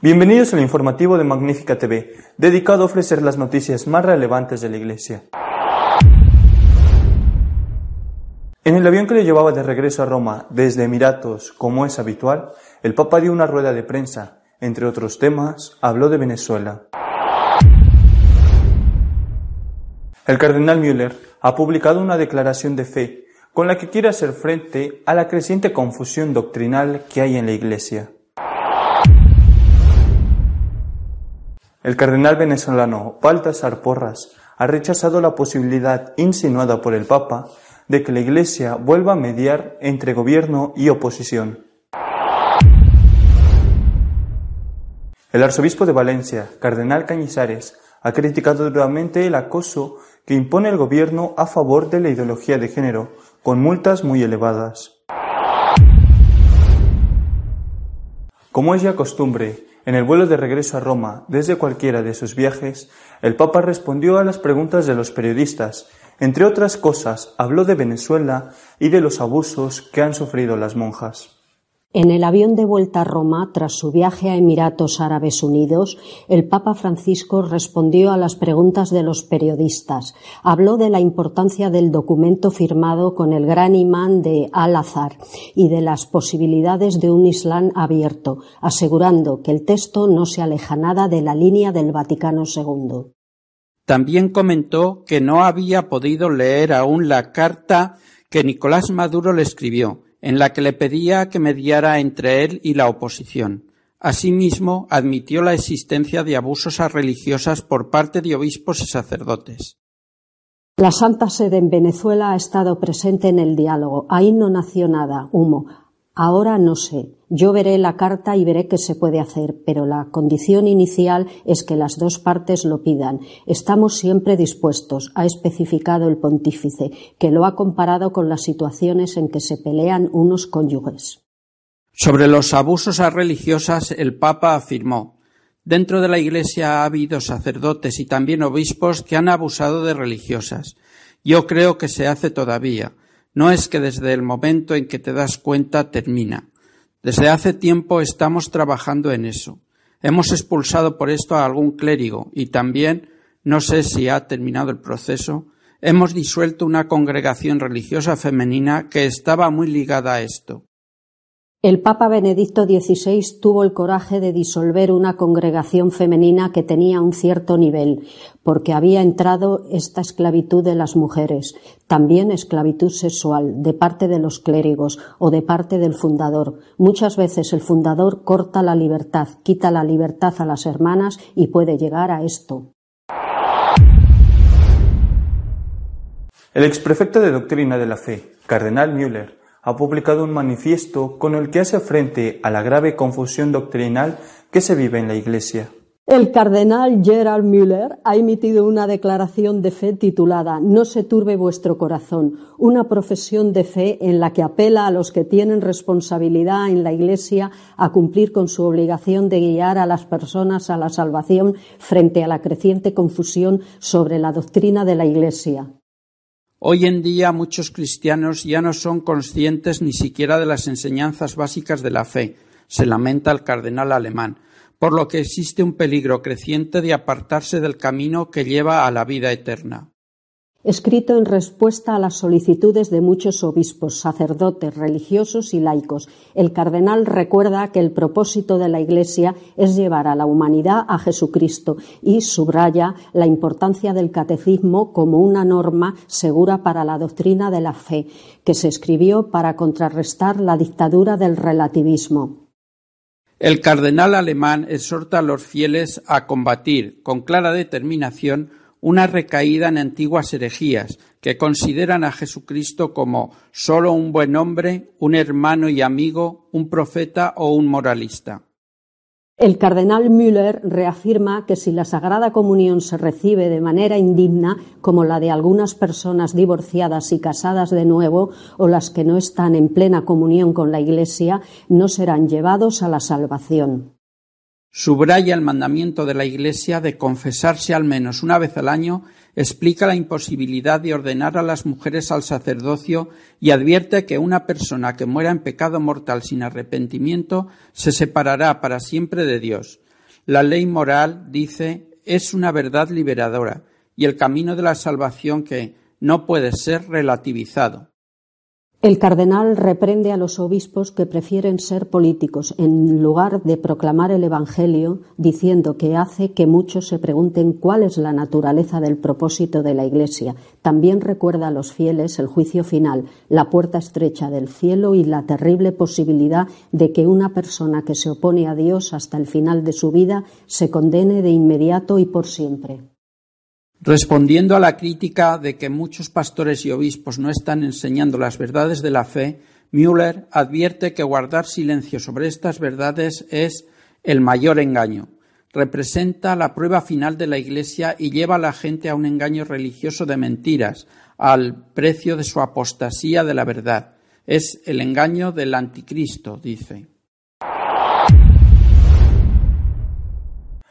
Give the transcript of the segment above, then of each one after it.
Bienvenidos al informativo de Magnífica TV, dedicado a ofrecer las noticias más relevantes de la Iglesia. En el avión que le llevaba de regreso a Roma desde Emiratos, como es habitual, el Papa dio una rueda de prensa. Entre otros temas, habló de Venezuela. El cardenal Müller ha publicado una declaración de fe con la que quiere hacer frente a la creciente confusión doctrinal que hay en la Iglesia. El cardenal venezolano Baltasar Porras ha rechazado la posibilidad insinuada por el Papa de que la Iglesia vuelva a mediar entre gobierno y oposición. El arzobispo de Valencia, cardenal Cañizares, ha criticado duramente el acoso que impone el gobierno a favor de la ideología de género, con multas muy elevadas. Como es ya costumbre, en el vuelo de regreso a Roma, desde cualquiera de sus viajes, el Papa respondió a las preguntas de los periodistas. Entre otras cosas, habló de Venezuela y de los abusos que han sufrido las monjas. En el avión de vuelta a Roma, tras su viaje a Emiratos Árabes Unidos, el Papa Francisco respondió a las preguntas de los periodistas. Habló de la importancia del documento firmado con el gran imán de Al-Azhar y de las posibilidades de un Islam abierto, asegurando que el texto no se aleja nada de la línea del Vaticano II. También comentó que no había podido leer aún la carta que Nicolás Maduro le escribió en la que le pedía que mediara entre él y la oposición. Asimismo, admitió la existencia de abusos a religiosas por parte de obispos y sacerdotes. La Santa Sede en Venezuela ha estado presente en el diálogo. Ahí no nació nada, humo. Ahora no sé. Yo veré la carta y veré qué se puede hacer, pero la condición inicial es que las dos partes lo pidan. Estamos siempre dispuestos, ha especificado el pontífice, que lo ha comparado con las situaciones en que se pelean unos cónyuges. Sobre los abusos a religiosas, el Papa afirmó Dentro de la Iglesia ha habido sacerdotes y también obispos que han abusado de religiosas. Yo creo que se hace todavía no es que desde el momento en que te das cuenta termina. Desde hace tiempo estamos trabajando en eso. Hemos expulsado por esto a algún clérigo y también, no sé si ha terminado el proceso, hemos disuelto una congregación religiosa femenina que estaba muy ligada a esto. El Papa Benedicto XVI tuvo el coraje de disolver una congregación femenina que tenía un cierto nivel, porque había entrado esta esclavitud de las mujeres, también esclavitud sexual, de parte de los clérigos o de parte del fundador. Muchas veces el fundador corta la libertad, quita la libertad a las hermanas y puede llegar a esto. El exprefecto de Doctrina de la Fe, Cardenal Müller, ha publicado un manifiesto con el que hace frente a la grave confusión doctrinal que se vive en la Iglesia. El cardenal Gerald Müller ha emitido una declaración de fe titulada No se turbe vuestro corazón, una profesión de fe en la que apela a los que tienen responsabilidad en la Iglesia a cumplir con su obligación de guiar a las personas a la salvación frente a la creciente confusión sobre la doctrina de la Iglesia. Hoy en día muchos cristianos ya no son conscientes ni siquiera de las enseñanzas básicas de la fe, se lamenta el cardenal alemán, por lo que existe un peligro creciente de apartarse del camino que lleva a la vida eterna escrito en respuesta a las solicitudes de muchos obispos, sacerdotes, religiosos y laicos. El cardenal recuerda que el propósito de la Iglesia es llevar a la humanidad a Jesucristo y subraya la importancia del catecismo como una norma segura para la doctrina de la fe, que se escribió para contrarrestar la dictadura del relativismo. El cardenal alemán exhorta a los fieles a combatir con clara determinación una recaída en antiguas herejías que consideran a Jesucristo como sólo un buen hombre, un hermano y amigo, un profeta o un moralista. El cardenal Müller reafirma que si la Sagrada Comunión se recibe de manera indigna, como la de algunas personas divorciadas y casadas de nuevo, o las que no están en plena comunión con la Iglesia, no serán llevados a la salvación. Subraya el mandamiento de la Iglesia de confesarse al menos una vez al año, explica la imposibilidad de ordenar a las mujeres al sacerdocio y advierte que una persona que muera en pecado mortal sin arrepentimiento se separará para siempre de Dios. La ley moral, dice, es una verdad liberadora y el camino de la salvación que no puede ser relativizado. El cardenal reprende a los obispos que prefieren ser políticos en lugar de proclamar el Evangelio, diciendo que hace que muchos se pregunten cuál es la naturaleza del propósito de la Iglesia. También recuerda a los fieles el juicio final, la puerta estrecha del cielo y la terrible posibilidad de que una persona que se opone a Dios hasta el final de su vida se condene de inmediato y por siempre. Respondiendo a la crítica de que muchos pastores y obispos no están enseñando las verdades de la fe, Müller advierte que guardar silencio sobre estas verdades es el mayor engaño. Representa la prueba final de la Iglesia y lleva a la gente a un engaño religioso de mentiras, al precio de su apostasía de la verdad. Es el engaño del anticristo, dice.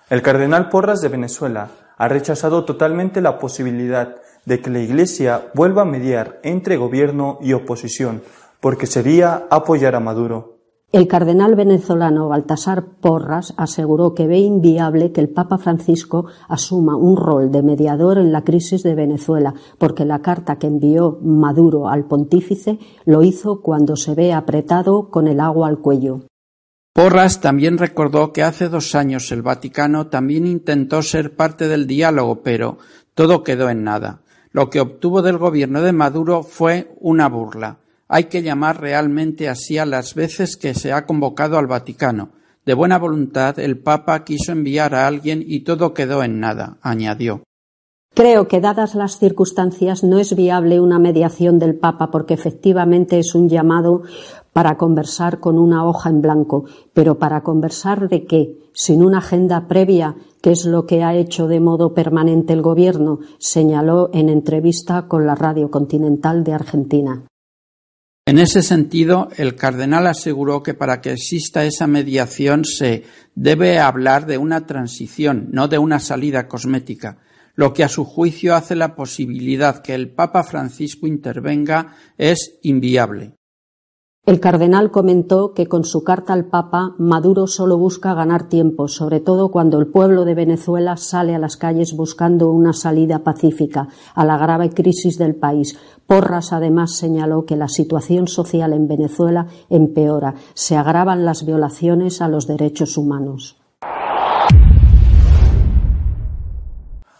El cardenal Porras de Venezuela ha rechazado totalmente la posibilidad de que la Iglesia vuelva a mediar entre gobierno y oposición, porque sería apoyar a Maduro. El cardenal venezolano Baltasar Porras aseguró que ve inviable que el Papa Francisco asuma un rol de mediador en la crisis de Venezuela, porque la carta que envió Maduro al pontífice lo hizo cuando se ve apretado con el agua al cuello. Porras también recordó que hace dos años el Vaticano también intentó ser parte del diálogo, pero todo quedó en nada. Lo que obtuvo del gobierno de Maduro fue una burla. Hay que llamar realmente así a las veces que se ha convocado al Vaticano. De buena voluntad, el Papa quiso enviar a alguien y todo quedó en nada, añadió. Creo que, dadas las circunstancias, no es viable una mediación del Papa porque efectivamente es un llamado para conversar con una hoja en blanco, pero para conversar de qué, sin una agenda previa, que es lo que ha hecho de modo permanente el Gobierno, señaló en entrevista con la Radio Continental de Argentina. En ese sentido, el cardenal aseguró que para que exista esa mediación se debe hablar de una transición, no de una salida cosmética, lo que a su juicio hace la posibilidad que el Papa Francisco intervenga es inviable. El cardenal comentó que con su carta al Papa Maduro solo busca ganar tiempo, sobre todo cuando el pueblo de Venezuela sale a las calles buscando una salida pacífica a la grave crisis del país. Porras además señaló que la situación social en Venezuela empeora, se agravan las violaciones a los derechos humanos.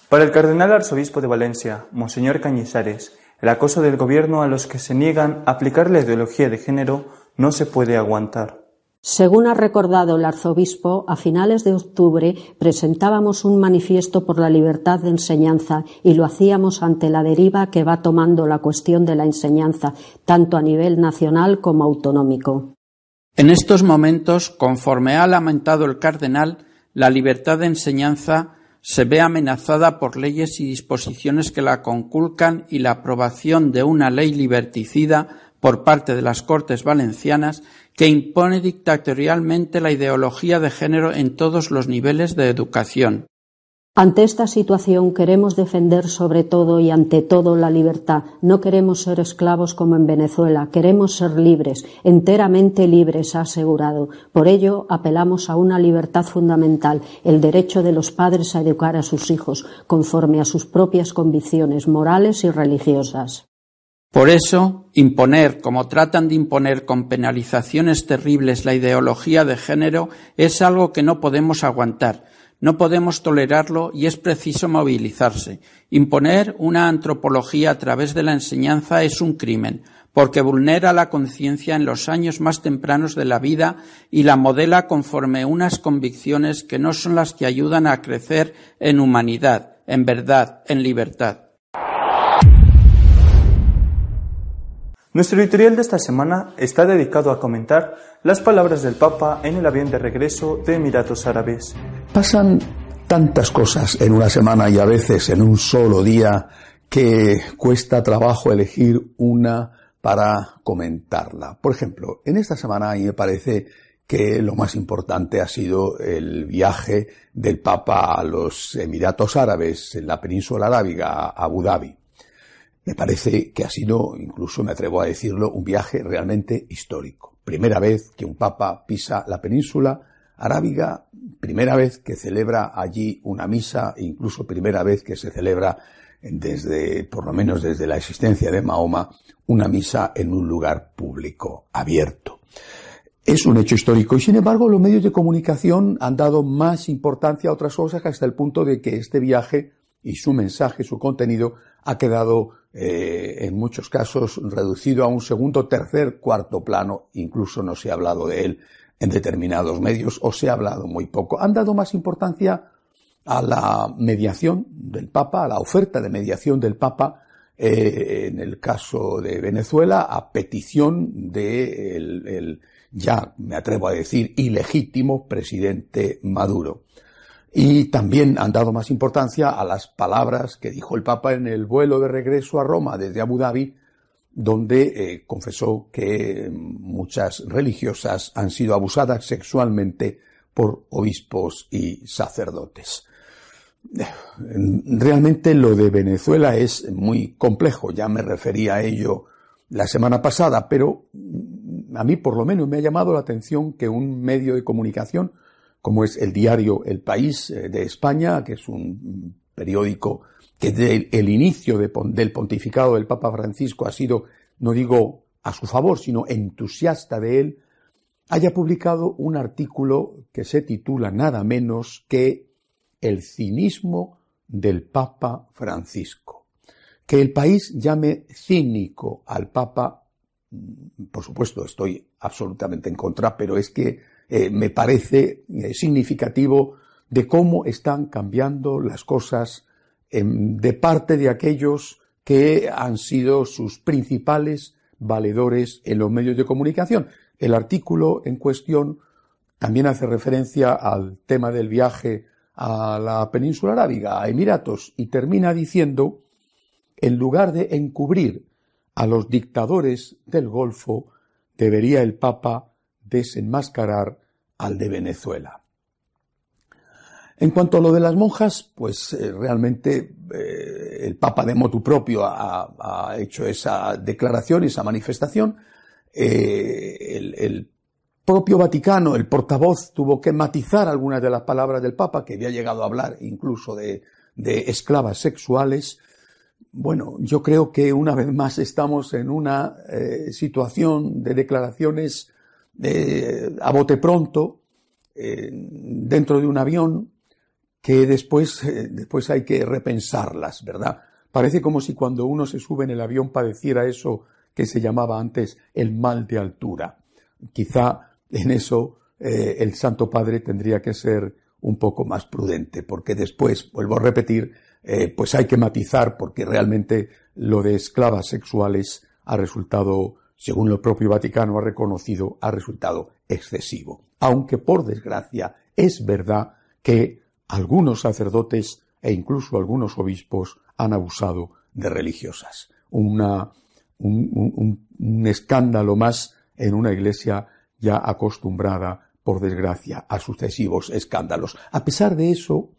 Para el cardenal arzobispo de Valencia, Monseñor Cañizares, el acoso del gobierno a los que se niegan a aplicar la ideología de género no se puede aguantar. Según ha recordado el arzobispo, a finales de octubre presentábamos un manifiesto por la libertad de enseñanza y lo hacíamos ante la deriva que va tomando la cuestión de la enseñanza, tanto a nivel nacional como autonómico. En estos momentos, conforme ha lamentado el cardenal, la libertad de enseñanza se ve amenazada por leyes y disposiciones que la conculcan y la aprobación de una ley liberticida por parte de las Cortes Valencianas que impone dictatorialmente la ideología de género en todos los niveles de educación. Ante esta situación queremos defender sobre todo y ante todo la libertad. No queremos ser esclavos como en Venezuela, queremos ser libres, enteramente libres, ha asegurado. Por ello, apelamos a una libertad fundamental, el derecho de los padres a educar a sus hijos, conforme a sus propias convicciones morales y religiosas. Por eso, imponer, como tratan de imponer con penalizaciones terribles la ideología de género, es algo que no podemos aguantar no podemos tolerarlo y es preciso movilizarse. Imponer una antropología a través de la enseñanza es un crimen, porque vulnera la conciencia en los años más tempranos de la vida y la modela conforme unas convicciones que no son las que ayudan a crecer en humanidad, en verdad, en libertad. Nuestro editorial de esta semana está dedicado a comentar las palabras del Papa en el avión de regreso de Emiratos Árabes. Pasan tantas cosas en una semana y a veces en un solo día que cuesta trabajo elegir una para comentarla. Por ejemplo, en esta semana me parece que lo más importante ha sido el viaje del Papa a los Emiratos Árabes, en la península arábiga, a Abu Dhabi. Me parece que ha sido, incluso me atrevo a decirlo, un viaje realmente histórico. Primera vez que un papa pisa la península Arábiga, primera vez que celebra allí una misa, incluso primera vez que se celebra desde, por lo menos desde la existencia de Mahoma, una misa en un lugar público, abierto. Es un hecho histórico y sin embargo los medios de comunicación han dado más importancia a otras cosas hasta el punto de que este viaje y su mensaje, su contenido, ha quedado eh, en muchos casos reducido a un segundo, tercer, cuarto plano, incluso no se ha hablado de él en determinados medios o se ha hablado muy poco. Han dado más importancia a la mediación del Papa, a la oferta de mediación del Papa, eh, en el caso de Venezuela, a petición de ya me atrevo a decir, ilegítimo presidente Maduro. Y también han dado más importancia a las palabras que dijo el Papa en el vuelo de regreso a Roma desde Abu Dhabi, donde eh, confesó que muchas religiosas han sido abusadas sexualmente por obispos y sacerdotes. Realmente lo de Venezuela es muy complejo, ya me refería a ello la semana pasada, pero a mí por lo menos me ha llamado la atención que un medio de comunicación como es el diario El País eh, de España, que es un periódico que desde el inicio del pontificado del Papa Francisco ha sido, no digo a su favor, sino entusiasta de él, haya publicado un artículo que se titula nada menos que El cinismo del Papa Francisco. Que el país llame cínico al Papa, mm, por supuesto estoy absolutamente en contra, pero es que eh, me parece eh, significativo de cómo están cambiando las cosas em, de parte de aquellos que han sido sus principales valedores en los medios de comunicación. El artículo en cuestión también hace referencia al tema del viaje a la península arábiga, a Emiratos, y termina diciendo, en lugar de encubrir a los dictadores del Golfo, debería el Papa desenmascarar al de Venezuela. En cuanto a lo de las monjas, pues eh, realmente eh, el Papa de motu propio ha, hecho esa declaración, esa manifestación. Eh, el, propio Vaticano, el portavoz, tuvo que matizar algunas de las palabras del Papa, que había llegado a hablar incluso de, de esclavas sexuales. Bueno, yo creo que una vez más estamos en una situación de declaraciones a bote pronto, eh, dentro de un avión, que después, eh, después hay que repensarlas, ¿verdad? Parece como si cuando uno se sube en el avión padeciera eso que se llamaba antes el mal de altura. Quizá en eso eh, el Santo Padre tendría que ser un poco más prudente, porque después, vuelvo a repetir, pues hay que matizar, porque realmente lo de esclavas sexuales ha resultado según el propio Vaticano ha reconocido, ha resultado excesivo. Aunque, por desgracia, es verdad que algunos sacerdotes e incluso algunos obispos han abusado de religiosas. Un, un escándalo más en una iglesia ya acostumbrada, por desgracia, a sucesivos escándalos. A pesar de eso,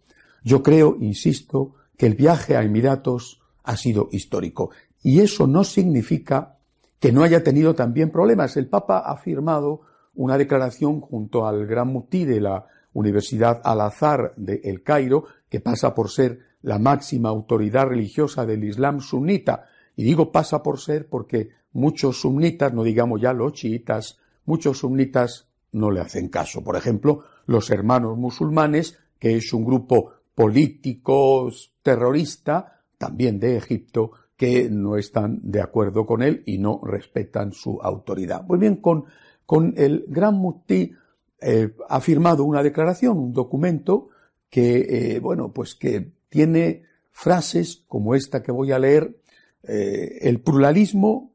yo creo, insisto, que el viaje a Emiratos ha sido histórico. Y eso no significa que no haya tenido también problemas. El Papa ha firmado una declaración junto al gran mutí de la Universidad Al-Azhar de El Cairo, que pasa por ser la máxima autoridad religiosa del Islam sunita. Y digo pasa por ser porque muchos sunnitas, no digamos ya los chiitas, muchos sunnitas no le hacen caso. Por ejemplo, los hermanos musulmanes, que es un grupo político terrorista, también de Egipto, que no están de acuerdo con él y no respetan su autoridad. Pues bien, con, con el Gran Mufti eh, ha firmado una declaración, un documento que, eh, bueno, pues que tiene frases como esta que voy a leer, eh, el pluralismo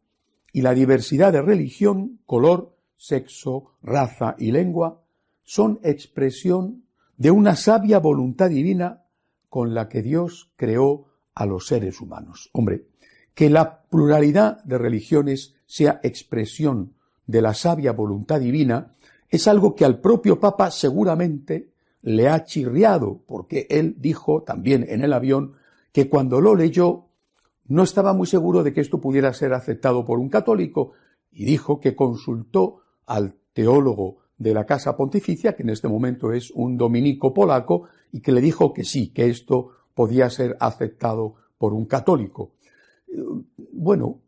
y la diversidad de religión, color, sexo, raza y lengua son expresión de una sabia voluntad divina con la que Dios creó a los seres humanos. Hombre, que la pluralidad de religiones sea expresión de la sabia voluntad divina es algo que al propio Papa seguramente le ha chirriado, porque él dijo también en el avión que cuando lo leyó no estaba muy seguro de que esto pudiera ser aceptado por un católico y dijo que consultó al teólogo de la Casa Pontificia, que en este momento es un dominico polaco, y que le dijo que sí, que esto podía ser aceptado por un católico. Bueno,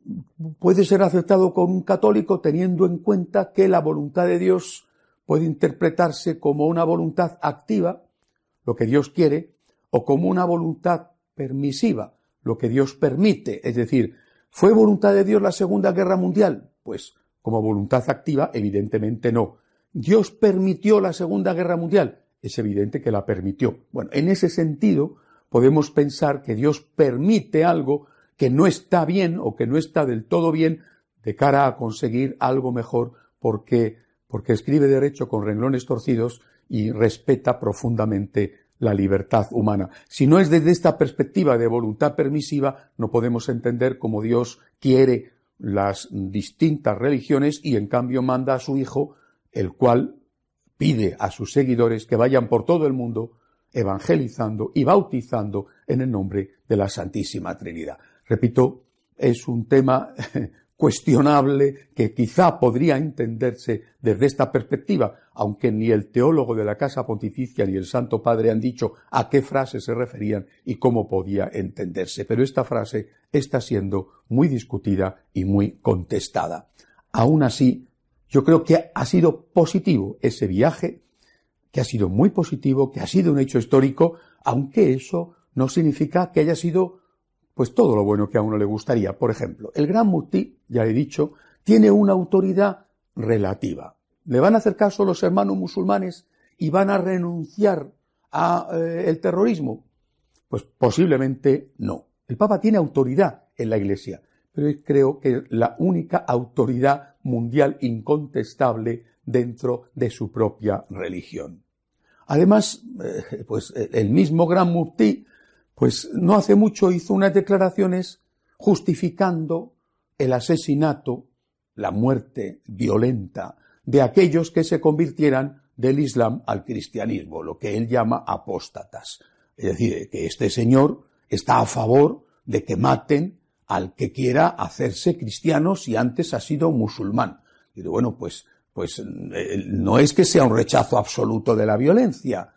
puede ser aceptado por un católico teniendo en cuenta que la voluntad de Dios puede interpretarse como una voluntad activa, lo que Dios quiere, o como una voluntad permisiva, lo que Dios permite. Es decir, ¿fue voluntad de Dios la Segunda Guerra Mundial? Pues como voluntad activa, evidentemente no. ¿Dios permitió la Segunda Guerra Mundial? Es evidente que la permitió. Bueno, en ese sentido, podemos pensar que Dios permite algo que no está bien o que no está del todo bien de cara a conseguir algo mejor porque, porque escribe derecho con renglones torcidos y respeta profundamente la libertad humana. Si no es desde esta perspectiva de voluntad permisiva, no podemos entender cómo Dios quiere las distintas religiones y en cambio manda a su Hijo, el cual pide a sus seguidores que vayan por todo el mundo evangelizando y bautizando en el nombre de la Santísima Trinidad. Repito, es un tema cuestionable que quizá podría entenderse desde esta perspectiva, aunque ni el teólogo de la Casa Pontificia ni el Santo Padre han dicho a qué frase se referían y cómo podía entenderse. Pero esta frase está siendo muy discutida y muy contestada. Aún así, yo creo que ha sido positivo ese viaje, que ha sido muy positivo, que ha sido un hecho histórico, aunque eso no significa que haya sido pues todo lo bueno que a uno le gustaría. Por ejemplo, el gran mufti, ya he dicho, tiene una autoridad relativa. ¿Le van a hacer caso los hermanos musulmanes y van a renunciar al eh, terrorismo? Pues posiblemente no. El Papa tiene autoridad en la Iglesia, pero creo que la única autoridad mundial incontestable dentro de su propia religión. Además, eh, pues el mismo gran mufti pues no hace mucho hizo unas declaraciones justificando el asesinato, la muerte violenta de aquellos que se convirtieran del Islam al cristianismo, lo que él llama apóstatas. Es decir, que este señor está a favor de que maten al que quiera hacerse cristiano si antes ha sido musulmán. Y bueno, pues, pues eh, no es que sea un rechazo absoluto de la violencia,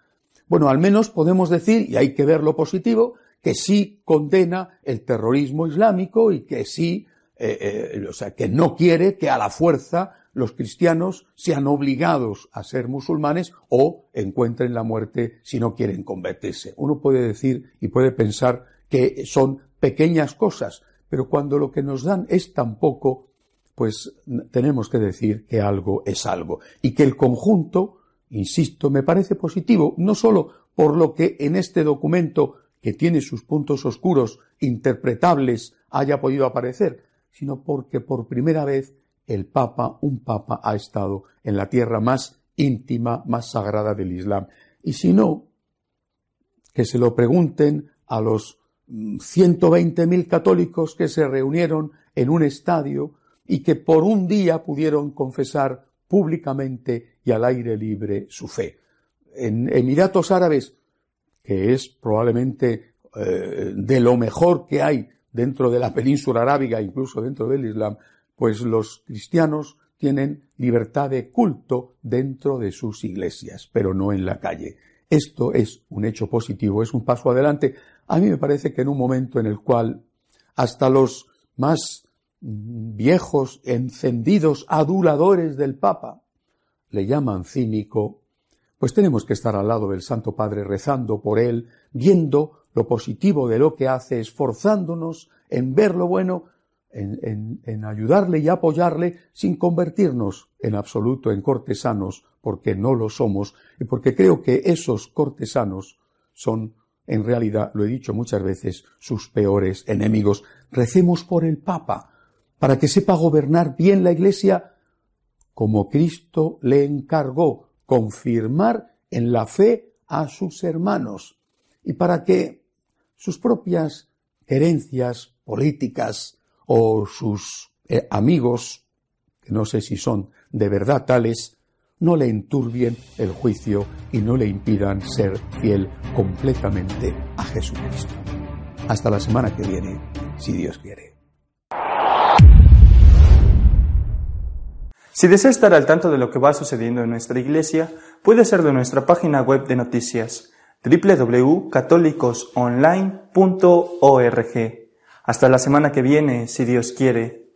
bueno, al menos podemos decir, y hay que ver lo positivo, que sí condena el terrorismo islámico y que sí, eh, eh, o sea, que no quiere que a la fuerza los cristianos sean obligados a ser musulmanes o encuentren la muerte si no quieren convertirse. Uno puede decir y puede pensar que son pequeñas cosas, pero cuando lo que nos dan es tan poco, pues tenemos que decir que algo es algo y que el conjunto insisto, me parece positivo, no solo por lo que en este documento, que tiene sus puntos oscuros interpretables, haya podido aparecer, sino porque por primera vez el Papa, un Papa, ha estado en la tierra más íntima, más sagrada del Islam. Y si no, que se lo pregunten a los 120.000 mm, católicos que se reunieron en un estadio y que por un día pudieron confesar públicamente y al aire libre su fe. En Emiratos Árabes, que es probablemente eh, de lo mejor que hay dentro de la península arábiga, incluso dentro del Islam, pues los cristianos tienen libertad de culto dentro de sus iglesias, pero no en la calle. Esto es un hecho positivo, es un paso adelante. A mí me parece que en un momento en el cual hasta los más viejos, encendidos aduladores del Papa, le llaman cínico, pues tenemos que estar al lado del Santo Padre rezando por él, viendo lo positivo de lo que hace, esforzándonos en ver lo bueno, en, ayudarle y apoyarle sin convertirnos en absoluto en cortesanos, porque no lo somos, y porque creo que esos cortesanos son, en realidad, lo he dicho muchas veces, sus peores enemigos. Recemos por el Papa, para que sepa gobernar bien la Iglesia como Cristo le encargó confirmar en la fe a sus hermanos y para que sus propias herencias políticas o sus eh, amigos, que no sé si son de verdad tales, no le enturbien el juicio y no le impidan ser fiel completamente a Jesucristo. Hasta la semana que viene, si Dios quiere. Si desea estar al tanto de lo que va sucediendo en nuestra iglesia, puede ser de nuestra página web de noticias www.católicosonline.org. Hasta la semana que viene, si Dios quiere.